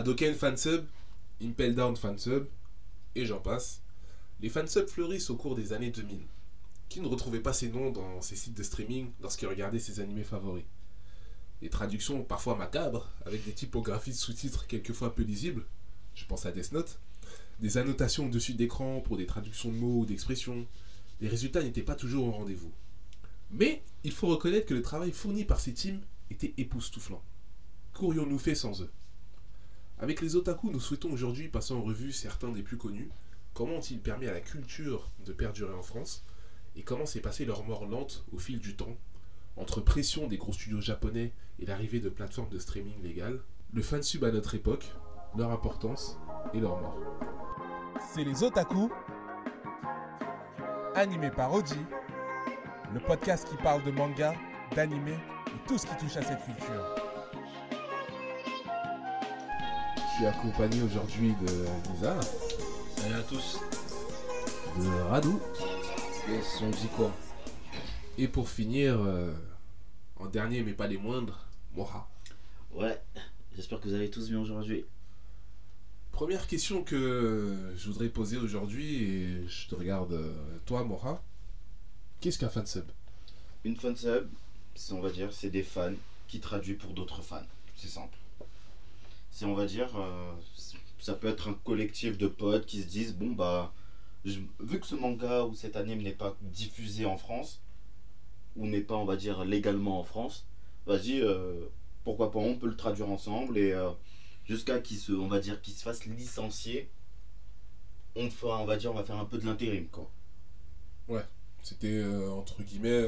Hadoken fansub, Impel Down fansub, et j'en passe. Les fansubs fleurissent au cours des années 2000. Qui ne retrouvait pas ces noms dans ses sites de streaming lorsqu'il regardait ses animés favoris? Des traductions parfois macabres, avec des typographies de sous-titres quelquefois peu lisibles, je pense à Death Note, des annotations au-dessus d'écran pour des traductions de mots ou d'expressions. Les résultats n'étaient pas toujours au rendez-vous. Mais il faut reconnaître que le travail fourni par ces teams était époustouflant. Qu'aurions-nous fait sans eux? Avec les otaku, nous souhaitons aujourd'hui passer en revue certains des plus connus, comment ont-ils permis à la culture de perdurer en France, et comment s'est passée leur mort lente au fil du temps, entre pression des gros studios japonais et l'arrivée de plateformes de streaming légales, le fansub à notre époque, leur importance et leur mort. C'est les Otaku, animé par Oji, le podcast qui parle de manga, d'anime et tout ce qui touche à cette culture. Suis accompagné aujourd'hui de Lisa, Salut à tous. de Radou, Yes, on dit quoi? Et pour finir, euh, en dernier mais pas les moindres, Moha. Ouais, j'espère que vous allez tous bien aujourd'hui. Première question que je voudrais poser aujourd'hui, et je te regarde, euh, toi, Moha. Qu'est-ce qu'un fansub Une fansub, c'est on va dire, c'est des fans qui traduisent pour d'autres fans. C'est simple. C'est on va dire, euh, ça peut être un collectif de potes qui se disent bon bah, je- vu que ce manga ou cet anime n'est pas diffusé en France ou n'est pas on va dire légalement en France, vas-y, euh, pourquoi pas on peut le traduire ensemble et euh, jusqu'à qu'il se, on va dire, qu'il se fasse licencier. On fera, on va dire, on va faire un peu de l'intérim quoi. C'était, euh, entre guillemets,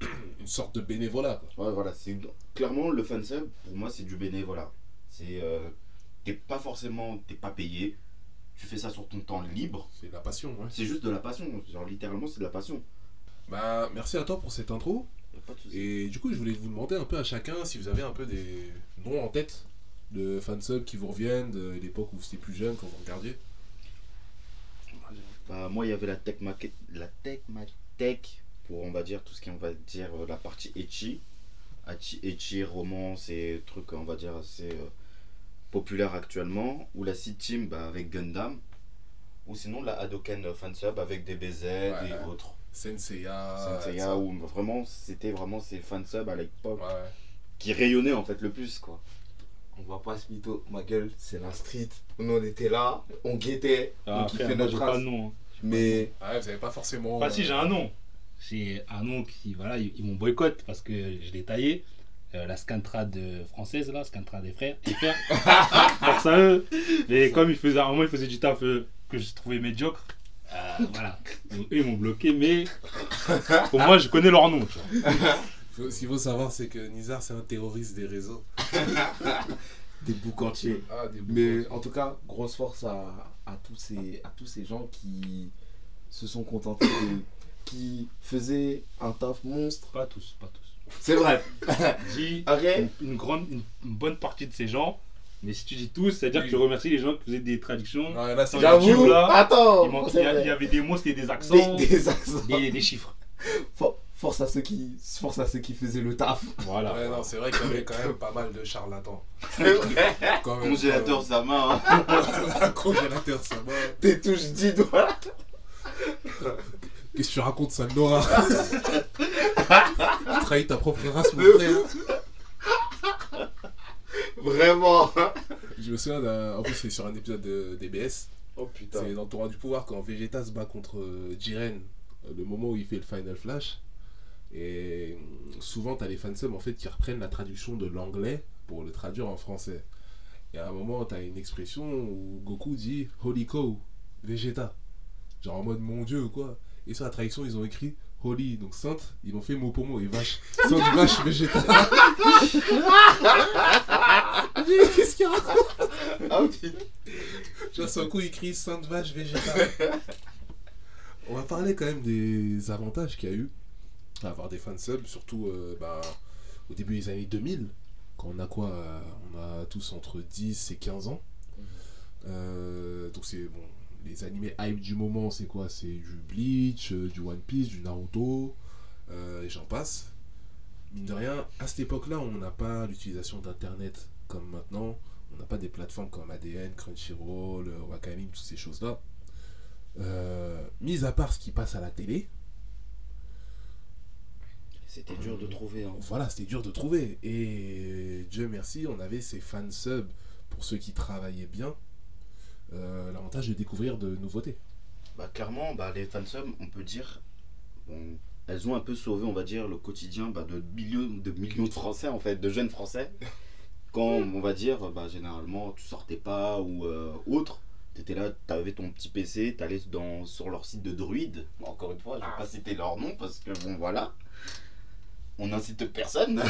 une sorte de bénévolat. quoi. Ouais, voilà, c'est clairement le fansub, pour moi, c'est du bénévolat. C'est. euh, t'es pas forcément. T'es pas payé. Tu fais ça sur ton temps libre. C'est de la passion, ouais. C'est juste de la passion. Genre, littéralement, c'est de la passion. Bah, merci à toi pour cette intro. Y a pas de. Et du coup, je voulais vous demander un peu à chacun si vous avez un peu des noms en tête de fansub qui vous reviennent de l'époque où vous étiez plus jeune quand vous regardiez. Bah, moi, il y avait la tech maquette. La tech tech pour, on va dire, tout ce qui on va dire, la partie etchi. Etchi, romance et trucs, on va dire, assez euh, populaires actuellement. Ou la Seed Team bah, avec Gundam. Ou sinon la Hadoken fansub avec DBZ Ouais. et autres. Senseiya. Senseiya, où vraiment c'était vraiment ces fansub à l'époque Ouais. qui rayonnaient en fait le plus quoi. On va pas se mytho, ma gueule, c'est la street. Nous on était là, on guettait, Ah, on après, kiffait notre pas race. de nom. hein. Mais Ouais, vous avez pas forcément. Enfin, si, euh, j'ai un nom. J'ai un nom qui, voilà, ils, ils m'ont boycott parce que je l'ai taillé. Euh, la Scantrad française, là, Scantrad des frères. Force à eux. Mais comme ils faisaient, à un moment, ils faisaient du taf euh, que je trouvais médiocre. euh, voilà. Donc, eux, ils m'ont bloqué, mais pour moi, je connais leur nom. Tu vois. faut- Ce qu'il faut savoir, c'est que Nizar, c'est un terroriste des réseaux. des boucs entiers. Ah, des Mais en tout cas, grosse force à, à, tous ces, à tous ces gens qui se sont contentés de. qui faisaient un taf monstre. Pas tous, pas tous. C'est vrai. Dis une, une grande, une, une bonne partie de ces gens. Mais si tu dis tous, c'est-à-dire Oui. que tu remercies les gens qui faisaient des traductions. Non, là, c'est J'avoue. Attends Il, y avait des mots, c'était des accents, des, des accents. des, des chiffres. For- Force à ceux qui, force à ceux qui faisaient le taf. Voilà. Ouais, non, c'est vrai qu'il y avait quand même pas mal de charlatans. C'est vrai. Quand même, Congélateur sa main. hein. Un congélateur, ça va. T'es touche 10 doigts. Qu'est-ce que tu racontes, ça, Nora? Tu trahis ta propre race, mon frère. Vraiment. Je me souviens d'un. En plus, c'est sur un épisode de DBS. Oh putain. C'est dans Tournoi du pouvoir quand Vegeta se bat contre euh, Jiren, euh, le moment où il fait le Final Flash. Et euh, souvent, t'as les fansubs en fait qui reprennent la traduction de l'anglais pour le traduire en français. Et à un moment, t'as une expression où Goku dit Holy Cow, Vegeta. Genre en mode mon dieu ou quoi. Et sur la traduction, ils ont écrit Holy, donc sainte, ils ont fait mot pour mot, et vache. Sainte vache, Vegeta. Qu'est-ce qu'il raconte Ah. Genre, son coup, il crie Sainte Vache Végéta. On va parler quand même des avantages qu'il y a eu à avoir des fansubs, surtout euh, bah, au début des années 2000, quand on a quoi euh, On a tous entre 10 et 15 ans. Euh, donc, c'est bon, les animés hype du moment, c'est quoi? C'est du Bleach, euh, du One Piece, du Naruto, euh, et j'en passe. Mine de rien, à cette époque-là, on n'a pas l'utilisation d'internet comme maintenant. On n'a pas des plateformes comme ADN, Crunchyroll, euh, Wakanim, toutes ces choses-là. Euh, mis à part ce qui passe à la télé, C'était dur de trouver. hein. voilà, c'était dur de trouver. Et Dieu merci, on avait ces fan subs pour ceux qui travaillaient bien. Euh, L'avantage de découvrir de nouveautés. Bah, clairement, bah, les fansubs, on peut dire, bon, elles ont un peu sauvé, on va dire, le quotidien bah, de, millions, de millions de Français, en fait, de jeunes Français. Quand, on va dire, bah, généralement, tu sortais pas ou euh, autre, tu étais là, tu avais ton petit PC, tu allais dans, sur leur site de druide. Bon, encore une fois, je vais pas citer leur nom parce que, bon, voilà. On n'incite personne.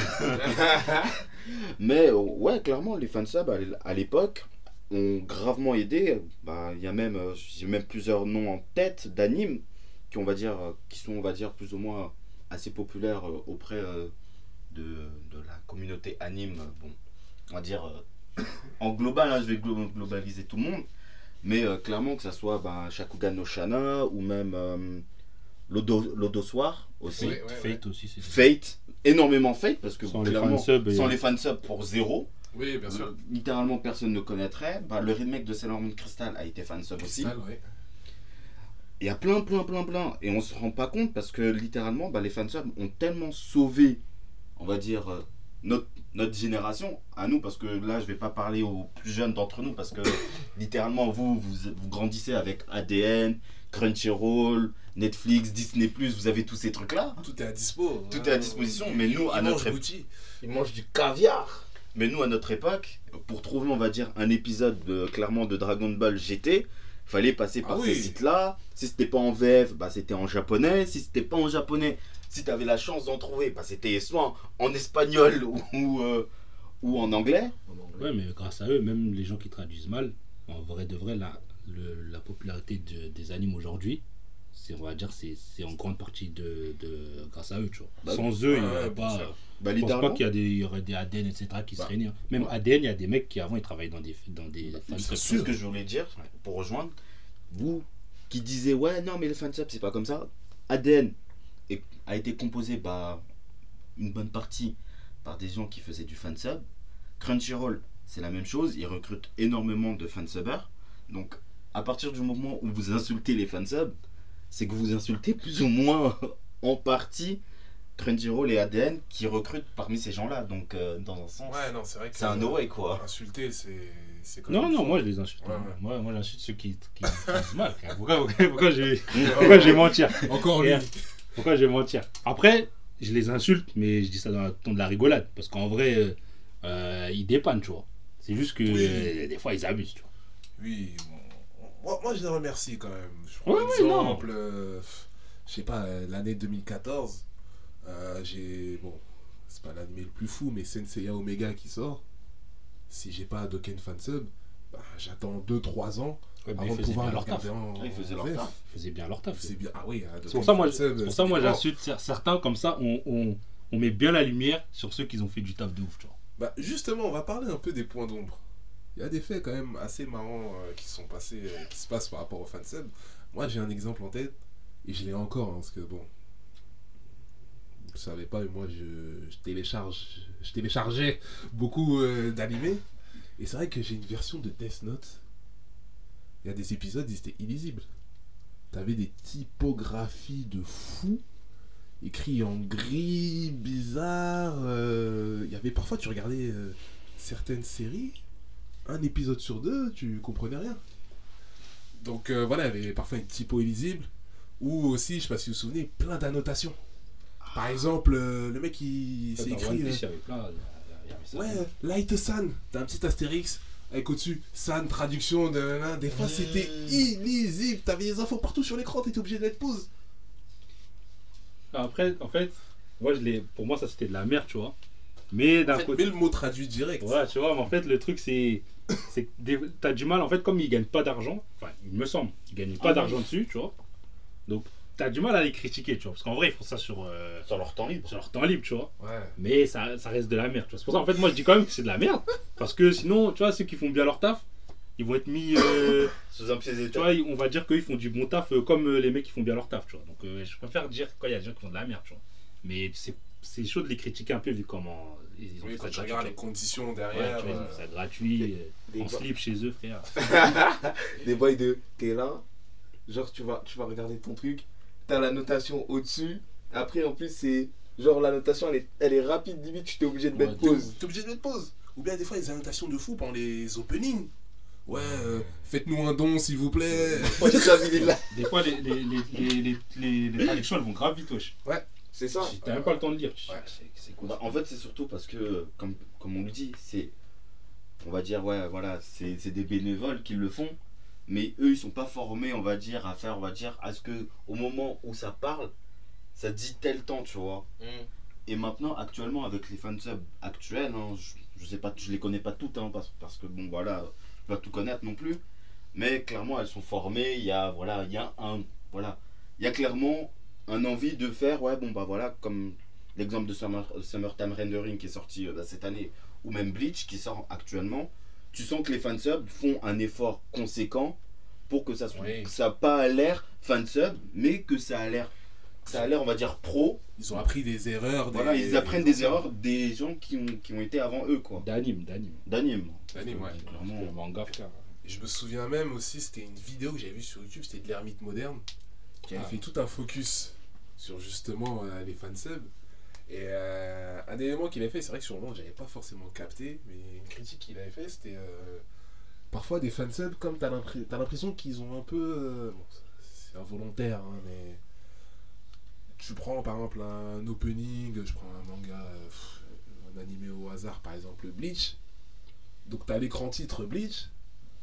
Mais, ouais, clairement, les fansubs, à l'époque, ont gravement aidé. Bah, il y a même, euh, j'ai même plusieurs noms en tête d'animes qui, on va dire, euh, qui sont, on va dire, plus ou moins assez populaires euh, auprès euh, de, de la communauté anime. euh, Bon, on va dire euh, en global, hein, je vais glo- globaliser tout le monde, mais euh, clairement que ça soit bah, Shakugan no Shana ou même euh, Lodo, Lodo Soir aussi. Ouais, ouais, Fate aussi, c'est Fate, énormément Fate parce que Sans les clairement, fansubs, sans les fansubs pour zéro, Oui, bien sûr. littéralement personne ne connaîtrait. Bah, le remake de Sailor Moon Crystal a été fansub aussi. Cristal, ouais. Il y a plein, plein, plein, plein. Et on se rend pas compte parce que littéralement, bah, les fansubs ont tellement sauvé, on va dire, euh, notre, notre génération, à nous, parce que là, je vais pas parler aux plus jeunes d'entre nous, parce que littéralement, vous, vous, vous grandissez avec ADN, Crunchyroll, Netflix, Disney, vous avez tous ces trucs-là. Tout est à dispo. Tout est à disposition, mais nous, à Ils notre mangent ép- Gucci. Il mange du caviar. Mais nous, à notre époque, pour trouver, on va dire, un épisode de, clairement de Dragon Ball GT, fallait passer Ah par oui. ces sites-là. Si c'était pas en VF, bah, c'était en japonais. Si c'était pas en japonais, si tu avais la chance d'en trouver, bah, c'était soit en espagnol ou, ou, euh, ou en anglais. Ouais, mais grâce à eux, même les gens qui traduisent mal, en vrai de vrai, la, le- la popularité de- des animes aujourd'hui, on va dire, c'est, c'est en grande partie de, de- grâce à eux, tu vois. Bah Sans eux, il y ouais, aurait pas. Bah, Je pense pas qu'il y, a des, il y aurait des ADN, etc. qui Bah, seraient nés. hein. Même ouais. ADN, il y a des mecs qui avant ils travaillaient dans des, dans des fansubs. c'est ce que je voulais dire Ouais. pour rejoindre. Vous qui disiez, ouais, non, mais le fansub, c'est pas comme ça. ADN est- a été composé, bah, une bonne partie par des gens qui faisaient du fansub. Crunchyroll, c'est la même chose. Ils recrutent énormément de fansubbers. Donc, à partir du moment où vous insultez les fansubs, c'est que vous insultez plus ou moins en partie Crunchyroll et ADN qui recrutent parmi ces gens-là. Donc, euh, dans un sens, Ouais, non, c'est vrai que. c'est un no way, quoi. Insulter, c'est. c'est quand Non, non, moi je les insulte. Ouais, ouais. Moi, moi j'insulte ceux qui, qui, qui mal. Pourquoi, pourquoi, pourquoi je vais, pourquoi je vais mentir? Encore lui. Regarde. Pourquoi je vais mentir? Après, je les insulte, mais je dis ça dans le ton de la rigolade. Parce qu'en vrai, euh, euh, ils dépannent, tu vois. C'est juste que Oui. euh, des fois, ils abusent, tu vois. Oui, bon, moi, moi je les remercie quand même. Je prends Ouais, exemple, euh, je sais pas, euh, l'année 2014, euh, j'ai. Bon, c'est pas l'anime le plus fou, mais Senseiya Omega qui sort. Si j'ai pas Doken Fansub, bah, j'attends 2-3 ans Ouais, avant ils de faisaient pouvoir leur taf. regarder en. Ils faisaient en leur taf. Ils faisaient bien leur taf. C'est bien. Ah oui, C'est pour ça, moi, pour ça, moi j'insulte cer- certains comme ça. On, on, on met bien la lumière sur ceux qui ont fait du taf de ouf, tu vois. Bah, justement, on va parler un peu des points d'ombre. Il y a des faits quand même assez marrants euh, qui sont passés, euh, qui se passent par rapport au fansub. Moi, j'ai un exemple en tête, et je l'ai encore, hein, parce que bon, vous savez pas, mais moi, je, télécharge, je téléchargeais beaucoup euh, d'animés, et c'est vrai que j'ai une version de Death Note. Il y a des épisodes, ils étaient illisibles. T'avais des typographies de fou, écrits en gris, bizarre. euh, Il y avait parfois, tu regardais certaines séries, un épisode sur deux, tu comprenais rien. Donc euh, voilà, il y avait parfois une typo illisible, ou aussi, je sais pas si vous vous souvenez, plein d'annotations. Par exemple, euh, le mec il s'est écrit. Euh, Piece, il y avait plein. il y avait ça. Ouais, Light San, t'as un petit astérix avec au-dessus San, traduction de. Des fois c'était illisible, t'avais des infos partout sur l'écran, t'étais obligé de mettre pause. Après, en fait, moi, je l'ai- pour moi, ça c'était de la merde, tu vois. Mais d'un côté. mais le mot traduit direct. Ouais, tu vois, mais en fait, le truc, c'est. C'est que des- T'as du mal, en fait, comme ils gagnent pas d'argent, enfin, il me semble, ils gagnent pas Ah, d'argent dessus, tu vois. Donc, t'as du mal à les critiquer, tu vois. Parce qu'en vrai, ils font ça sur, euh, Sur leur temps libre. sur leur temps libre, tu vois. Ouais. Mais ça, ça reste de la merde, tu vois. C'est pour ça, en fait, moi, je dis quand même que c'est de la merde. Parce que sinon, tu vois, ceux qui font bien leur taf, ils vont être mis. euh, Sous un pied tu vois, on va dire qu'ils font du bon taf euh, comme euh, les mecs qui font bien leur taf, tu vois. Donc, euh, je préfère dire quand il y a des gens qui font de la merde, tu vois. Mais c'est c'est chaud de les critiquer un peu vu comment ils ont Oui, fait quand ça tu regardes les conditions derrière. Ouais, tu vois, ils ont euh, fait ça gratuit, Des en slip chez eux, frère. des boys de t'es là, genre tu vas, tu vas regarder ton truc, t'as la notation au-dessus, après en plus c'est genre la notation elle est, elle est rapide, limite tu t'es obligé de Ouais, mettre pause. T'es obligé de mettre pause. Ou bien des fois, les annotations de fou pendant les openings. Ouais, euh, faites-nous un don s'il vous plaît. Moi j'ai ça là. Des fois, les, les, les, les, les, les, les traductions, elles vont grave vite, wesh. C'est ça. T'as même pas le temps de lire. Ouais. c'est- Bah, en fait, c'est surtout parce que, comme, comme on le dit, c'est. On va dire, ouais, voilà, c'est des bénévoles qui le font. Mais eux, ils sont pas formés, on va dire, à faire, on va dire, à ce que, au moment où ça parle, ça dit tel temps, tu vois. Et maintenant, actuellement, avec les fansubs actuels, hein, je, je sais pas, je les connais pas toutes, hein, parce, parce que bon, voilà, je vais pas tout connaître non plus. Mais clairement, elles sont formées. Il y a, voilà, il y a un, voilà, il y a clairement un envie de faire, ouais, bon, bah voilà, comme l'exemple de Summer, Summertime Rendering qui est sorti euh, bah, cette année, ou même Bleach qui sort actuellement. Tu sens que les fansubs font un effort conséquent pour que ça soit, Oui. que ça a pas l'air fansub, mais que ça a l'air, ça a l'air, on va dire, pro. Ils ont appris des erreurs. Des... Voilà, ils apprennent des erreurs des gens qui ont, qui ont été avant eux, quoi. D'anime, d'anime. D'anime. D'anime, ouais. Clairement. Manga, frère. Je me souviens même aussi, c'était une vidéo que j'avais vue sur YouTube, c'était de l'ermite moderne, qui avait Ah. fait tout un focus sur justement euh, les fansubs. Et euh, un élément qu'il avait fait, c'est vrai que sur le moment, j'avais pas forcément capté, mais une critique qu'il avait fait, c'était euh, parfois des fansubs, comme t'as l'impr- t'as l'impression qu'ils ont un peu. c'est involontaire, hein, mais. Tu prends par exemple un opening, je prends un manga, un animé au hasard, par exemple Bleach. Donc t'as l'écran titre Bleach,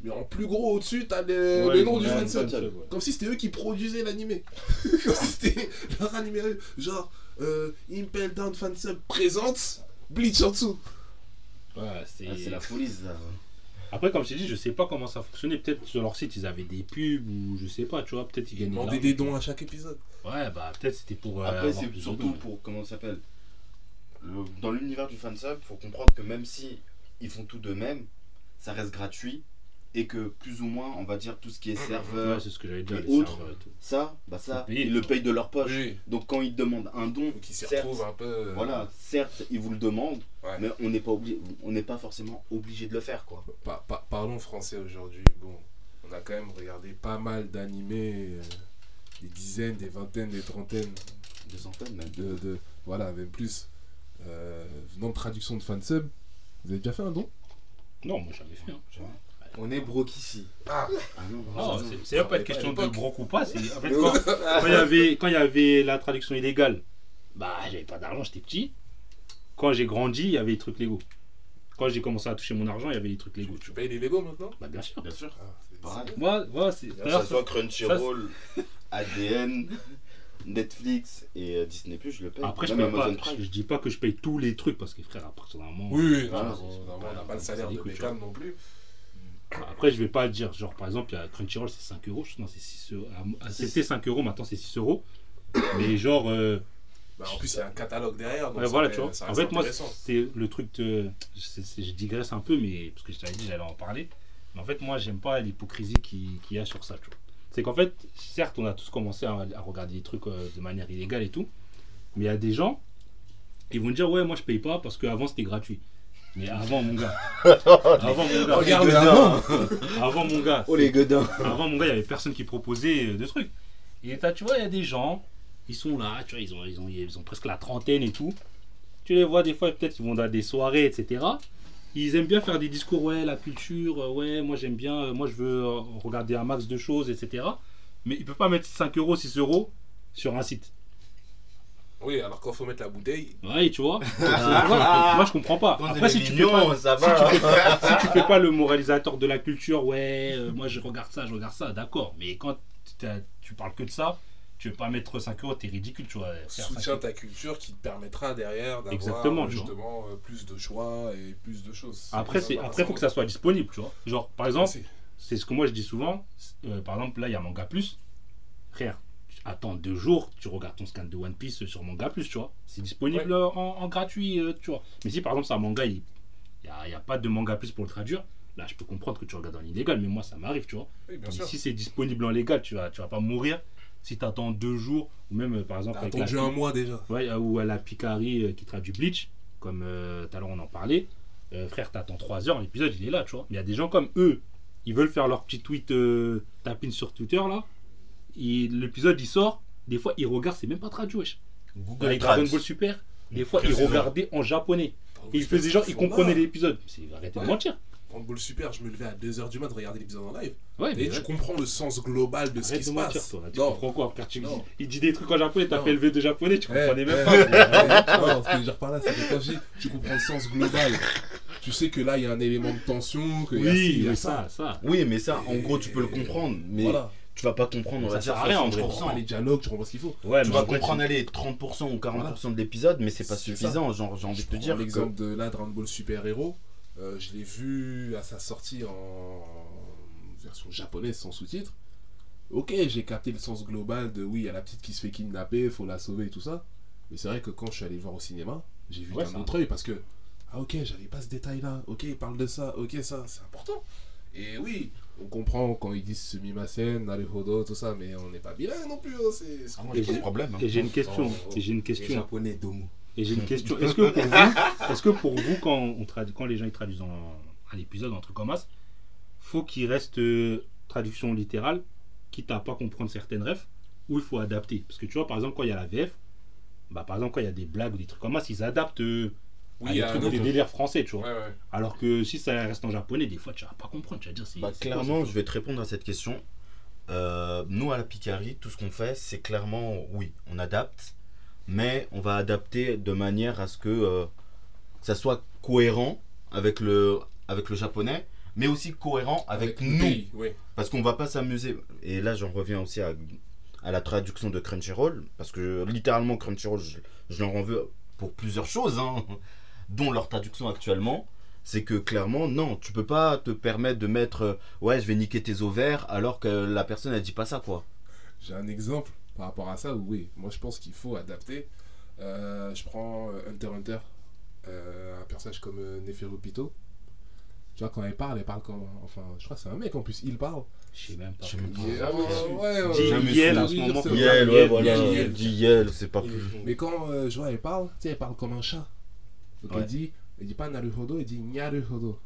mais en plus gros au-dessus, t'as le, Ouais, le nom du ouais. Comme si c'était eux qui produisaient l'animé. Comme si c'était leur animé. Genre, euh, Impel Down Fansub présente Bleach en dessous. Ouais, c'est. Ah, c'est la folie, ça. Après, comme je t'ai dit, je sais pas comment ça fonctionnait. Peut-être sur leur site, ils avaient des pubs ou je sais pas, tu vois. Peut-être ils Ils gagnaient. demandaient des dons à chaque épisode. Ouais, bah peut-être c'était pour. euh, Après, avoir c'est surtout dons. pour. Comment ça s'appelle Le- Dans l'univers du fansub, faut comprendre que même si ils font tout d'eux-mêmes, ça reste gratuit. Et que plus ou moins, on va dire, tout ce qui est Ouais, serveur, c'est ce que j'allais dire. et autres. ça, bah ça, ils le payent de leur poche. Oui. Donc quand ils demandent un don, ils s'y certes, retrouvent un peu. euh, voilà, certes, ils vous le demandent, Ouais. mais on n'est pas obligé, on n'est pas forcément obligé de le faire, quoi. Pa- pa- parlons français aujourd'hui. Bon, on a quand même regardé pas mal d'animés, euh, des dizaines, des vingtaines, des trentaines Des centaines même. de, de- voilà, même plus, euh, venant de traduction de fansub. Vous avez déjà fait un don? Non, moi j'avais fait. hein. On est broke ici. Ah Non, non, c'est- non. c'est même pas une question de gros ou pas. En fait, quand quand il y avait quand il y avait la traduction illégale, bah j'avais pas d'argent, j'étais petit. Quand j'ai grandi, il y avait les trucs légaux. Quand j'ai commencé à toucher mon argent, il y avait les trucs légaux. Tu payes les Lego maintenant? Bah bien sûr. Bien sûr. Ah, c'est- Pareil. Moi, moi c'est. Que ça soit Crunchyroll, ADN, Netflix et euh, Disney+, je le paye. Après, je, paye pas, Amazon Prime. je dis pas que je paye tous les trucs parce que frère, à partir d'un moment. Oui, oui, on n'a pas- pas le salaire c'est de des Beckham non plus. Après, je vais pas dire, genre par exemple, il y a Crunchyroll, c'est 5 euros. Non, c'est 6 euros. Ah, C'était 5 euros, maintenant c'est 6 euros. Mais genre. euh, Bah, en plus, il y a un catalogue derrière. Donc Ouais, ça voilà, fait- tu vois. En fait, moi, c'est le truc de. je digresse un peu, mais parce que je t'avais dit, j'allais en parler. Mais en fait, moi, j'aime pas l'hypocrisie qui- qu'il y a sur ça, tu vois. C'est qu'en fait, certes, on a tous commencé à, à regarder des trucs euh, de manière illégale et tout. Mais il y a des gens, ils vont dire, ouais, moi, je paye pas parce qu'avant, c'était gratuit. Mais avant, mon gars. avant, mon gars. Regarde les avant Avant, mon gars. Oh les gueudins Avant, mon gars, il y avait personne qui proposait euh, de trucs. Et t'as, tu vois, il y a des gens, ils sont là, tu vois, ils ont, ils ont, ils ont presque la trentaine et tout. Tu les vois des fois, peut-être ils vont dans des soirées, etc. Ils aiment bien faire des discours, ouais, la culture, euh, ouais, moi j'aime bien, euh, moi je veux regarder un max de choses, etc. Mais ils peuvent pas mettre 5 euros, 6 euros sur un site. Oui, alors quand faut mettre la bouteille, Ouais, tu vois. Voilà. Moi je comprends pas. Après, si tu fais pas, ça si tu, fais, si tu fais pas le moralisateur de la culture, ouais, euh, moi je regarde ça, je regarde ça, d'accord. Mais quand tu parles que de ça, tu veux pas mettre 5 euros, t'es ridicule, tu vois. Soutiens ta culture qui te permettra derrière d'avoir justement euh, plus de choix et plus de choses. Après, c'est après faut que ça soit disponible, tu vois. Genre, par exemple, C'est- c'est ce que moi je dis souvent. euh, par exemple, là, il y a Manga Plus. Frère, attends deux jours, tu regardes ton scan de One Piece sur Manga Plus, tu vois. C'est disponible en, en gratuit, euh, tu vois. Mais si par exemple, c'est un manga, il n'y a, y a pas de Manga Plus pour le traduire, là, je peux comprendre que tu regardes en illégal, mais moi, ça m'arrive, tu vois. Oui, bien Mais sûr. si c'est disponible en légal, tu vas, tu vas pas mourir si t'attends deux jours, ou même euh, par exemple T'as attendu un mois déjà. ouais, euh, ou à la Picari euh, qui traduit Bleach, comme tout à l'heure on en parlait, euh, frère, t'attends trois heures, l'épisode il est là, tu vois. Mais il y a des gens comme eux, ils veulent faire leur petit tweet euh, tapine sur Twitter là, l'épisode il sort, des fois ils regardent, c'est même pas traduit, wesh. Google Avec. Dragon Ball Super, des fois ils Précisément. regardaient en japonais. Et ils faisaient genre, ils comprenaient l'épisode. C'est arrêtez de mentir. Dragon Ball Super, je me levais à 2h du mat de regarder l'épisode en live. Ouais, Et mais tu comprends le sens global de ce qui de se mentir, passe. toi. là. Tu Non. comprends quoi frère? Tu- Non. Il dit des trucs en japonais, t'as Non. fait le V de japonais, tu Eh, comprenais même eh, pas. eh, non, ce que je veux dire par là, c'est que quand je dis, tu comprends le sens global. Tu sais que là, il y a un élément de tension, que il y a ci, il Oui, y a mais ça. ça, ça. Oui, mais ça, en gros, tu peux le comprendre. Mais Voilà. Tu vas pas comprendre, on Ça va sert dire, à rien, en vrai. Tu comprends pas les 60%. dialogues, tu comprends ce qu'il faut. Ouais, Tu mais vas comprendre, allez, 30% ou 40% de l'épisode, mais c'est pas C'est suffisant. Genre, j'ai envie de te dire. que- L'exemple de là, Dragon Ball Super Hero, euh, je l'ai vu à sa sortie en version japonaise sans sous-titres. Ok, j'ai capté le sens global de oui, il y a la petite qui se fait kidnapper, faut la sauver et tout ça. Mais c'est vrai que quand je suis allé le voir au cinéma, j'ai vu Ouais, d'un ça- autre œil parce que ah ok, j'avais pas ce détail là. Ok, il parle de ça. Ok, ça, c'est important. Et oui, on comprend quand ils disent semi-masen, naruhodo, tout ça, mais on n'est pas bilingue non plus. hein, c'est c'est Ah, moi, Et j'ai pas de j'ai- problème. hein. Et j'ai une question. Oh, oh. Et j'ai une Les question. japonais Domo. Et j'ai une question. Est-ce que pour vous, est-ce que pour vous quand, on tradu- quand les gens ils traduisent en- un épisode, un truc comme ça, faut qu'il reste euh, traduction littérale, quitte à pas comprendre certaines refs, ou il faut adapter? Parce que tu vois, par exemple, quand il y a la VF, bah, par exemple, quand il y a des blagues ou des trucs comme ça, ils adaptent euh, à Oui, des à trucs, un des délires français, tu vois. Ouais, ouais. Alors que si ça reste en japonais, des fois, tu vas pas comprendre. Tu vas dire, c'est. Bah, quoi, clairement, je vais te répondre à cette question. Euh, nous, à la Picari, tout ce qu'on fait, c'est clairement, oui, on adapte, mais on va adapter de manière à ce que euh, ça soit cohérent avec le, avec le japonais, mais aussi cohérent avec, nous. pays, ouais. Parce qu'on va pas s'amuser. Et là, j'en reviens aussi à, à la traduction de Crunchyroll. Parce que littéralement, Crunchyroll, je, je leur en veux pour plusieurs choses, hein, dont leur traduction actuellement. C'est que clairement, non, tu peux pas te permettre de mettre euh, ouais, je vais niquer tes ovaires alors que la personne elle dit pas ça quoi. J'ai un exemple par rapport à ça où, oui, moi je pense qu'il faut adapter. Euh, je prends euh, Hunter x Hunter, euh, un personnage comme euh, Neferupito. Tu vois, quand elle parle, elle parle comme. Enfin, je crois que c'est un mec en plus, il parle. Je sais même pas. Je sais même pas. Ouais, ouais, ouais, Yel, en ce moment, Yel, ouais, voilà. Yel, Yel. Dit Yel, c'est pas plus. Mais quand euh, je vois, elle parle, tu sais, elle parle comme un chat. Donc Ouais. elle dit, elle dit pas Naruhodo, elle dit Nyaruhodo.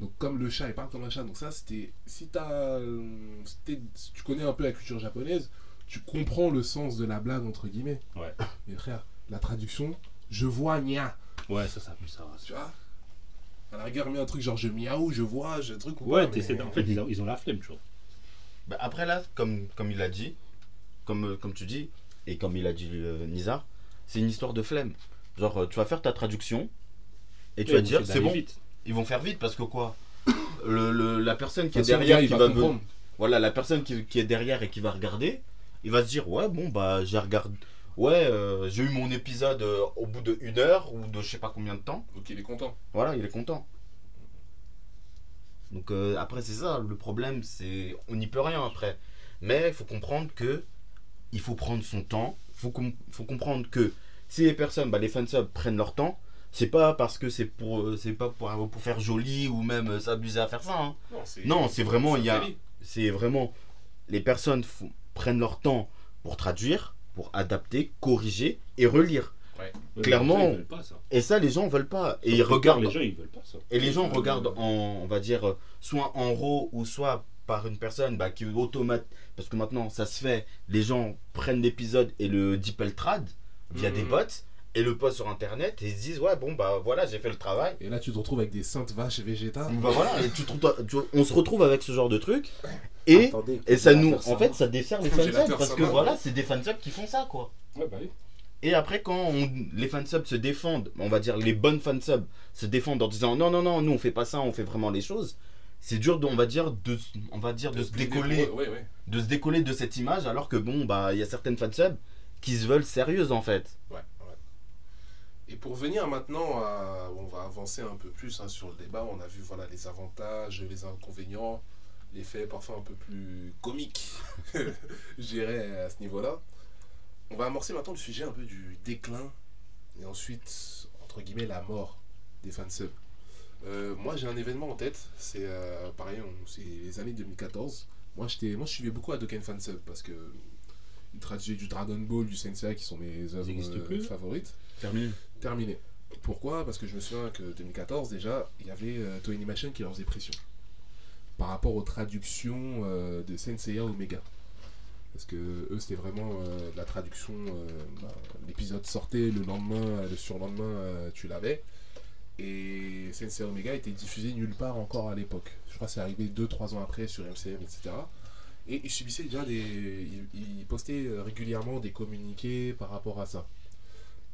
Donc comme le chat, elle parle comme un chat. Donc ça, c'était, si t'as, euh, c'était- si tu connais un peu la culture japonaise, tu comprends le sens de la blague entre guillemets. Ouais. Mais frère, la traduction, je vois nya, Ouais, ça, ça pue ça. tu vois? À la rigueur, mets un truc genre je miaou, je vois, je truc ou Ouais, pas, t'essaies mais- en fait, ils ont, ils ont la flemme, tu vois. Bah, après là, comme, comme il a dit, comme, euh, comme tu dis, et comme il a dit euh, Nizar, c'est une histoire de flemme. Genre, euh, tu vas faire ta traduction, et tu vas dire, ils vont c'est bon, vite. ils vont faire vite parce que quoi? Le, le- La personne qui est derrière, qui va va, me- comprendre. voilà, la personne qui, qui est derrière et qui va regarder, il va se dire, ouais, bon, bah, j'ai regardé, ouais, euh, j'ai eu mon épisode euh, au bout de une heure ou de je sais pas combien de temps. Donc il est content. Voilà, il est content. Donc euh, après c'est ça, le problème c'est on n'y peut rien après. Mais il faut comprendre que il faut prendre son temps. Il faut, com- faut comprendre que si les personnes, bah, les fansubs prennent leur temps, c'est pas parce que c'est pour euh, c'est pas pour, pour faire joli ou même euh, s'abuser à faire ça. hein. Non, c'est, Non, c'est vraiment, il y a-. C'est vraiment les personnes prennent leur temps pour traduire, pour adapter, corriger et relire. Ouais, Clairement, gens, pas ça. Et ça les gens veulent pas. Et ils regardent Les gens, ils veulent pas ça. et les gens Euh, regardent en, on va dire, euh, soit en RAW ou soit par une personne bah, qui automate. Parce que maintenant, ça se fait, les gens prennent l'épisode et le DeepL trad via Mhm. des bots et le postent sur internet et ils se disent, ouais, bon, bah voilà, j'ai fait le travail. Et là, tu te retrouves avec des saintes vaches végétales. Bah voilà, et tu tu- on se retrouve avec ce genre de truc et, Attendez, et ça nous, en fait, ça dessert les fansubs parce que voilà, c'est des fansubs qui font ça quoi. Ouais, bah oui. Et après, quand on- les fansubs se défendent, on va dire les bonnes fansubs se défendent en disant non, non, non, nous on fait pas ça, on fait vraiment les choses. C'est dur, de, on va dire, de, on va dire, de se décoller, Ouais, ouais. de se décoller de cette image, alors que bon, bah, il y a certaines fansubs qui se veulent sérieuses en fait. Ouais. Et pour venir maintenant, à, on va avancer un peu plus hein, sur le débat. On a vu voilà les avantages, les inconvénients, les faits parfois un peu plus comiques, je dirais à ce niveau-là. On va amorcer maintenant le sujet un peu du déclin et ensuite entre guillemets la mort des fansubs. Euh, moi j'ai un événement en tête, c'est euh, pareil, c'est les années 2014. Moi, moi je suivais beaucoup Hadoken Fansub parce que il traduisait du Dragon Ball, du Sensei qui sont mes œuvres euh, favorites. Terminé. Terminé. Pourquoi? Parce que je me souviens que 2014 déjà, il y avait euh, Toei Animation qui leur faisait pression par rapport aux traductions euh, de Senseiya Omega. Parce que eux c'était vraiment euh, de la traduction, euh, bah, l'épisode sortait, le lendemain, le surlendemain euh, tu l'avais. Et Senseiya Omega était diffusé nulle part encore à l'époque. Je crois que c'est arrivé 2-3 ans après sur MCM, etc. Et il subissait déjà des. Il, il postait euh, régulièrement des communiqués par rapport à ça.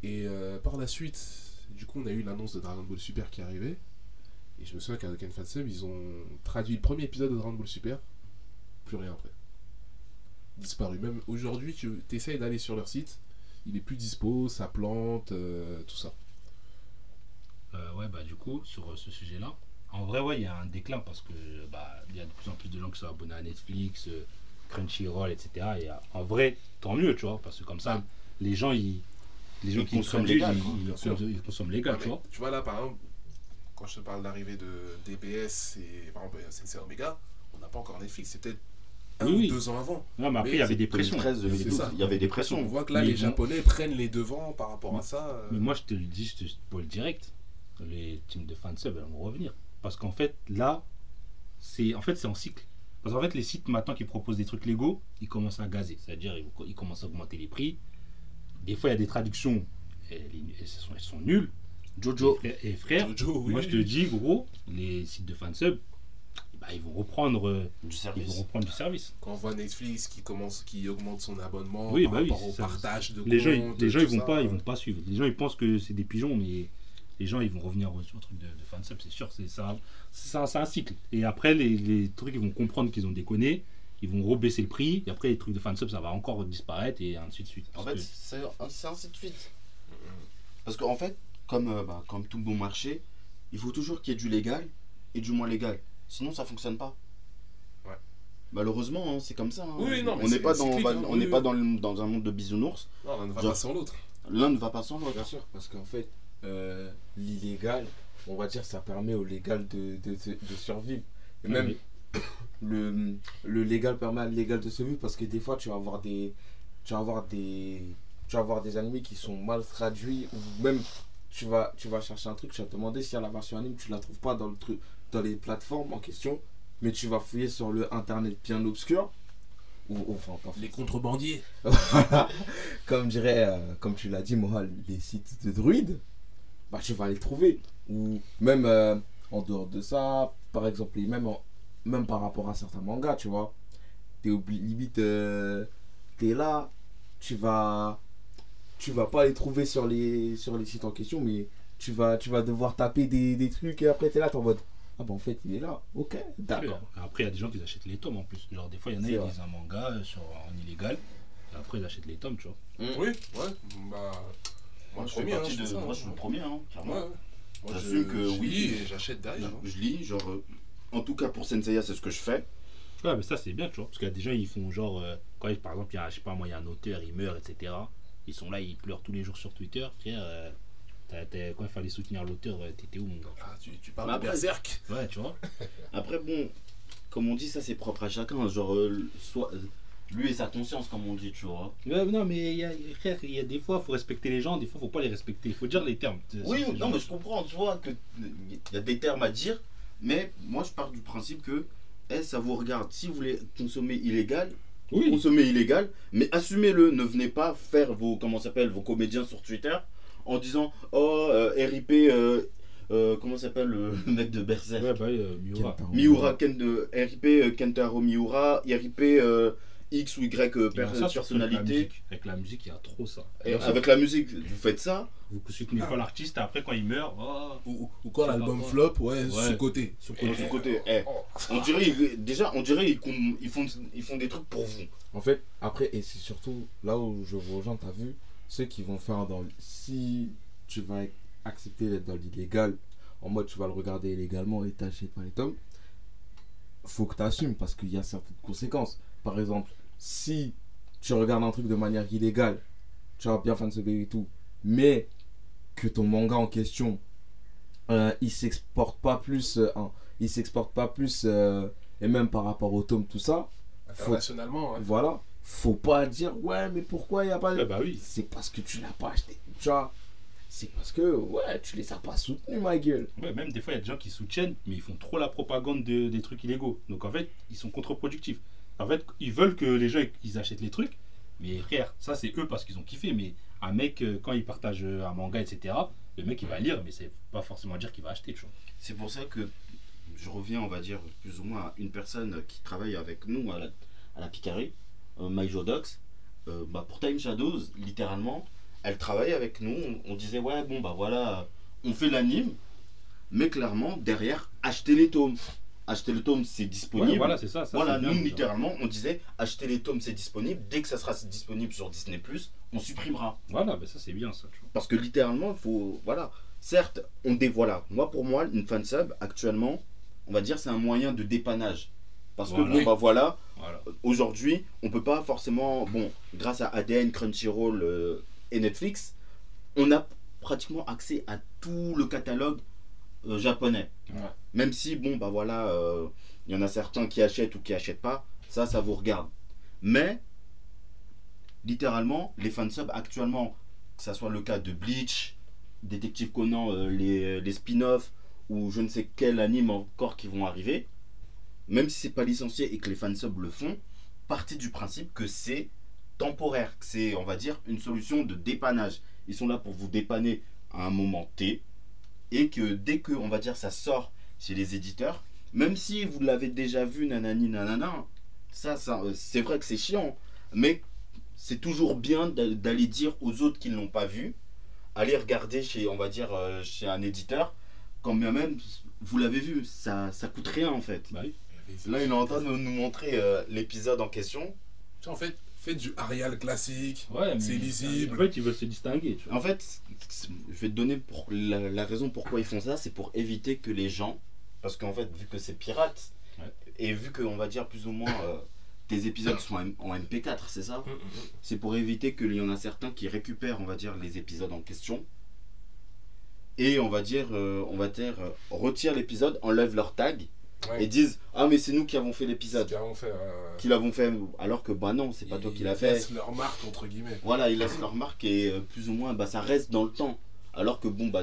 Et euh, par la suite, du coup, on a eu l'annonce de Dragon Ball Super qui arrivait. Et je me souviens qu'avec Fansub, ils ont traduit le premier épisode de Dragon Ball Super. Plus rien après. Disparu. Même aujourd'hui, tu essayes d'aller sur leur site. Il est plus dispo, ça plante, euh, tout ça. Euh, ouais, bah du coup, sur ce sujet-là, en vrai, ouais, il y a un déclin parce que bah il y a de plus en plus de gens qui sont abonnés à Netflix, euh, Crunchyroll, etc. Et euh, en vrai, tant mieux, tu vois, parce que comme ça, les gens, ils, les gens Ils qui consomment légal, ils, ils consomment- ils consomment légal, Ouais, tu vois. tu vois là, par exemple, quand je te parle d'arrivée de DBS et par exemple Sensei Omega, on n'a pas encore Netflix, c'est peut-être un Oui, ou deux ans avant. Non, mais après, Mais il y avait c'est des pressions. 2013, C'est 2012, ça. il y avait des On pressions. voit que là, Mais les Japonais prennent les devants par rapport à ça. euh, Mais moi, je te le dis, je te spoil direct. Les teams de fansub, elles vont revenir. Parce qu'en fait, là, c'est en fait, c'est en cycle. Parce qu'en fait, les sites maintenant qui proposent des trucs légaux, ils commencent à gazer. C'est-à-dire, ils, ils commencent à augmenter les prix. Des fois, il y a des traductions, elles, elles sont, elles sont nulles. Jojo. Et, frère- et frère, Jojo, oui. moi, je te dis, gros, les sites de fansub, bah, ils vont reprendre, euh, Du ils vont service. reprendre du service. Quand on voit Netflix qui commence, qui augmente son abonnement Oui, par bah oui, rapport au ça- partage de Les gens, les gens, ils vont ça, pas, ils vont pas suivre. Les gens, ils pensent que c'est des pigeons, mais les gens, ils vont revenir au, au truc de, de fansub, c'est sûr. C'est ça, c'est un, c'est un cycle. Et après, les, les trucs, ils vont comprendre qu'ils ont déconné. Ils vont rebaisser le prix. Et après, les trucs de fansub, ça va encore disparaître et ainsi de suite. En fait, que- c'est ainsi de suite. Parce qu'en fait, comme, euh, bah, comme tout bon marché, il faut toujours qu'il y ait du légal et du moins légal. Sinon, ça fonctionne pas. Ouais. Malheureusement, hein, c'est comme ça. hein. Oui, non, mais on n'est pas, dans, hein, on oui, n'est oui. pas dans, le- dans un monde de bisounours. Non, l'un ne va Genre- pas sans l'autre. L'un ne va pas sans l'autre. Bien sûr, parce qu'en fait, euh, l'illégal, on va dire, ça permet au légal de, de, survivre. Et même Oui. le, le légal permet à l'illégal de survivre parce que des fois, tu vas avoir des, tu vas avoir des, tu vas avoir des animés qui sont mal traduits ou même tu vas, tu vas chercher un truc, tu vas te demander si à la version anime, tu la trouves pas dans le truc, dans les plateformes en question, mais tu vas fouiller sur le internet bien obscur. Ou, ou- enfin, pas Les contrebandiers. comme dirait, euh, comme tu l'as dit, Moral, les sites de druides, bah, tu vas les trouver. Ou même euh, en dehors de ça, par exemple, et même, en- même par rapport à certains mangas, tu vois. T'es limite, euh, t'es là, tu vas, tu vas pas les trouver sur les, sur les sites en question, mais tu vas, tu vas devoir taper des, des trucs et après t'es là, t'es en mode, ah bah en fait il est là, ok, d'accord. Après, il y a des gens qui achètent les tomes en plus. Genre, des fois, il y en a, vrai. lisent un manga euh, sur, en illégal. Et après, ils achètent les tomes, tu vois. Oui, ouais. Bah, moi, je fais premier, hein, partie je de- fais ça, moi, hein. je suis le premier, hein, clairement. Ouais, ouais. Moi, J'assume je- que je oui. j'achète derrière. hein. Je, je lis, genre, euh, en tout cas pour Senseiya, c'est ce que je fais. Ouais, mais ça, c'est bien, tu vois. Parce qu'il y a des gens, ils font genre. euh, quand, par exemple, il y a, je sais pas moi, il y a un auteur, il meurt, etc. Ils sont là, ils pleurent tous les jours sur Twitter. Frère, euh, t'as- t'as- quand il fallait soutenir l'auteur, t'étais où, mon gars Ah, tu, tu parles Mais de après- Berserk. Ouais, tu vois. Après, bon, comme on dit, ça c'est propre à chacun. Genre, euh, soit, euh, lui et sa conscience, comme on dit, tu vois. Ouais, non, mais il y a, frère, il y a des fois, faut respecter les gens, des fois, faut pas les respecter. Il faut dire les termes. Oui, non, mais je comprends, tu vois, qu'il y a des termes à dire, mais moi je pars du principe que eh, ça vous regarde. Si vous voulez consommer illégal, Oui, consommez illégal, mais assumez-le. Ne venez pas faire vos, comment ça s'appelle, vos comédiens sur Twitter en disant Oh, euh, RIP, euh, euh, comment s'appelle le mec de Berserk? Ouais, bah, euh, Miura. Kentaro. Miura, Ken de, RIP, euh, Kentaro Miura, RIP, euh, X ou Y euh, personnalité. musique. Avec la musique, il y a trop ça. Et avec la musique, vous faites ça. Vous soutenez pas l'artiste, après, quand il meurt, oh, Ou, ou quand l'album flop, ouais, Ouais. sous-côté. ce côté, eh, on dirait, déjà, on dirait ils, font, ils font des trucs pour vous. En fait, après, et c'est surtout là où je vous rejoins, t'as vu, ceux qui vont faire dans. le- Si tu vas accepter d'être dans l'illégal, en mode tu vas le regarder illégalement et t'achètes pas les tomes, faut que t'assumes parce qu'il y a certaines conséquences. Par exemple, si tu regardes un truc de manière illégale, tu vas bien fan et tout, mais que ton manga en question, euh, il s'exporte pas plus, euh, hein, il s'exporte pas plus, euh, et même par rapport au tome, tout ça, Internationalement, hein. voilà, faut pas dire ouais, mais pourquoi il n'y a pas. Ouais, bah oui. C'est parce que tu l'as pas acheté. Tu vois, c'est parce que ouais, tu les as pas soutenus, ma gueule. Ouais, même des fois, il y a des gens qui soutiennent, mais ils font trop la propagande de- des trucs illégaux. Donc en fait, ils sont contre-productifs. En fait, ils veulent que les gens ils achètent les trucs, mais frère, ça c'est eux parce qu'ils ont kiffé. Mais un mec, euh, quand il partage euh, un manga, etc., le mec il va lire, mais c'est pas forcément dire qu'il va acheter. C'est pour ça que je reviens, on va dire, plus ou moins à une personne qui travaille avec nous à la, à la euh, MyJodox. Bah, pour Time Shadows, littéralement, elle travaille avec nous. On, on disait, ouais, bon, bah voilà, on fait l'anime, mais clairement, derrière, achetez les tomes. Acheter le tome, c'est disponible. Ouais, voilà, c'est ça. ça, Voilà, bien, nous littéralement, on disait acheter les tomes, c'est disponible. Dès que ça sera disponible sur Disney, on supprimera. Voilà, mais ça c'est bien ça, tu vois. Parce que littéralement, il faut. Voilà. Certes, on dé. Voilà. Moi, pour moi, une fansub, actuellement, on va dire, c'est un moyen de dépannage. Parce que, bon, bah voilà, Voilà. aujourd'hui, on peut pas forcément. Bon, grâce à ADN, Crunchyroll euh, et Netflix, on a pratiquement accès à tout le catalogue euh, japonais. Ouais. Même si, bon, bah voilà, euh, il y en a certains qui achètent ou qui achètent pas, ça, ça vous regarde. Mais, littéralement, les fansubs actuellement, que ça soit le cas de Bleach, Détective Conan, euh, les, les spin-offs, ou je ne sais quel anime encore qui vont arriver, même si c'est pas licencié et que les fansubs le font, partez du principe que c'est temporaire, que c'est, on va dire, une solution de dépannage. Ils sont là pour vous dépanner à un moment T, et que dès que, on va dire, ça sort chez les éditeurs, même si vous l'avez déjà vu, nanani, nanana, ça, ça euh, c'est vrai que c'est chiant, mais c'est toujours bien d'a- d'aller dire aux autres qui ne l'ont pas vu, aller regarder chez, on va dire, euh, chez un éditeur, quand bien même vous l'avez vu, ça, ça coûte rien en fait. Bah oui. Là, il est en train de nous montrer euh, l'épisode en question. En fait, fais du Arial classique. Ouais, C'est lisible. En fait, ils veulent se distinguer, tu vois. En fait, je vais te donner pour la, la raison pourquoi ils font ça, c'est pour éviter que les gens, parce qu'en fait, vu que c'est pirate, Ouais. et vu que, on va dire plus ou moins, euh, tes épisodes sont en en MP4, c'est ça C'est pour éviter qu'il y en a certains qui récupèrent, on va dire, les épisodes en question. Et on va dire, euh, on va dire, euh, retirent l'épisode, enlèvent leur tag Ouais. et disent Ah, mais c'est nous qui avons fait l'épisode. qu'ils vont faire. euh, Qui l'avons fait. Alors que, bah non, c'est pas toi qui ils l'as fait. laissent leur marque, entre guillemets. Voilà, ils laissent leur marque et euh, plus ou moins, bah ça reste dans le temps. Alors que, bon, bah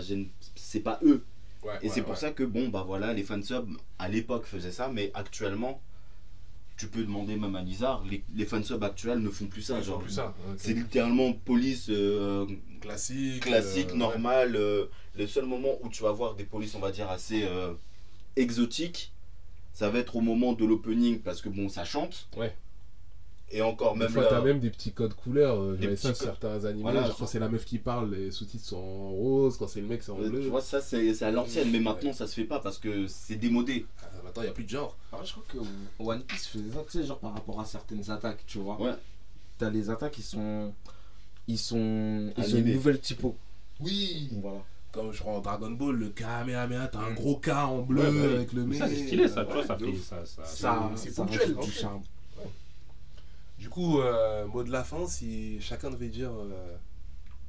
c'est pas eux. Ouais, Et ouais, c'est pour ça que, bon, bah voilà, les fansubs à l'époque faisaient ça, mais actuellement, tu peux demander même à Nizar, les, les fansubs actuels ne font plus ça. Ils genre, plus ça. ok. C'est littéralement police euh, classique. classique, normal. euh, le seul moment où tu vas voir des polices, on va dire, assez exotiques, ça va être au moment de l'opening parce que, bon, ça chante. Ouais. Et encore, Des même fois, là. t'as même des petits codes couleurs. euh, Des J'avais petits ça sur codes. certains animés. Voilà, genre, quand c'est la meuf qui parle, les sous-titres sont en rose. Quand c'est le mec, c'est en euh, bleu. Tu vois, ça c'est c'est à l'ancienne, mais maintenant ça se fait pas parce que c'est démodé. Ah, maintenant, il n'y a plus de genre. Alors, je crois que One Piece faisait ça, tu sais, genre par rapport à certaines attaques, tu vois. Ouais. T'as les attaques qui sont. Ils sont. Ils ont une nouvelle typo. Oui. Voilà. Comme je crois en Dragon Ball, le Kamehameha, t'as un gros K en bleu Ouais, bah avec le Mais ça, c'est stylé, ça, tu vois, ça de fait. Ça, ça, Ça, c'est ça ponctuel, du charme. Du coup, euh, mot de la fin, si chacun devait dire euh,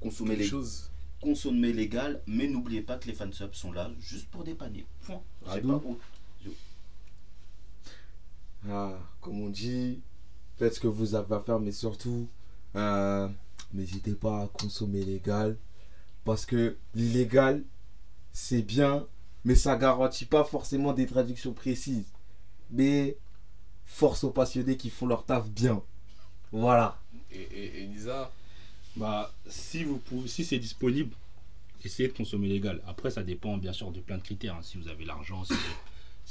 Consommer les chose. consommer légal, mais n'oubliez pas que les fansubs sont là juste pour dépanner. Point. Pas où. Ah, comme on dit, faites ce que vous avez à faire, mais surtout, euh, n'hésitez pas à consommer légal. Parce que l'illégal, c'est bien, mais ça garantit pas forcément des traductions précises. Mais force aux passionnés qui font leur taf bien. Voilà. Et, et, et Nisa, Bah, si, vous pouvez, si c'est disponible, essayez de consommer légal. Après, ça dépend bien sûr de plein de critères. hein. Si vous avez l'argent, si,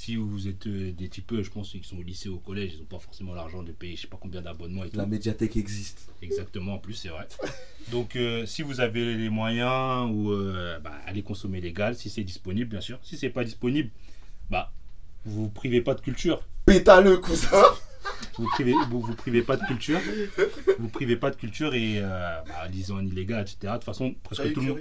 si vous êtes euh, des types, je pense, qui sont au lycée, au collège, ils n'ont pas forcément l'argent de payer je sais pas combien d'abonnements et tout. La médiathèque existe. Exactement, en plus, c'est vrai. Donc, euh, si vous avez les moyens, ou euh, bah, allez consommer légal, si c'est disponible, bien sûr. Si c'est pas disponible, bah, vous vous privez pas de culture. Pétale, cousin Vous privez, vous, vous privez pas de culture. Vous privez pas de culture et euh, bah, en illégal, etc. De toute façon, presque tout, le monde,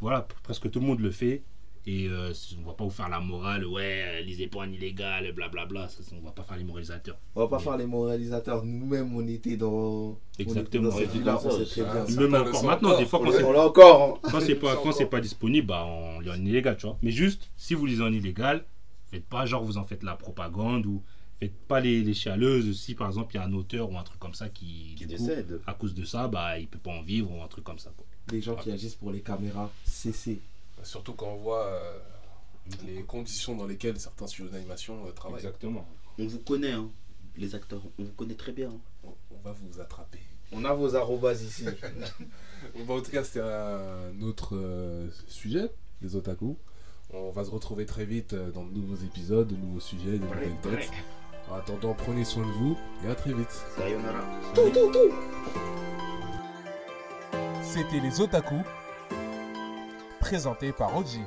voilà, presque tout le monde le fait. Et euh, on va pas vous faire la morale, ouais, euh, lisez pas en illégal, blablabla. Ça, On va pas faire les moralisateurs. On va pas faire les moralisateurs. Nous-mêmes, on était dans. Exactement. On était dans on très bien. Même encore maintenant, des fois, quand c'est encore. hein. quand c'est pas, quand disponible, bah, on lit en illégal, tu vois. Mais juste, si vous lisez en illégal, faites pas genre vous en faites la propagande ou faites pas les, les chialeuses. Si par exemple il y a un auteur ou un truc comme ça qui, Qui du coup, décède. à cause de ça, bah il peut pas en vivre ou un truc comme ça. Quoi. Des gens qui agissent pour les caméras, cessez. Surtout quand on voit euh, les conditions dans lesquelles certains studios d'animation euh, travaillent. Exactement. On vous connaît, hein, les acteurs. On vous connaît très bien. hein. On, on va vous attraper. On a vos arrobas ici. Bon, bah, en tout cas, c'était un autre euh, sujet, les otaku. On va se retrouver très vite euh, dans de nouveaux épisodes, de nouveaux sujets, de nouvelles têtes. En attendant, prenez soin de vous et à très vite. Sayonara. C'était les Otaku, présenté par Oji.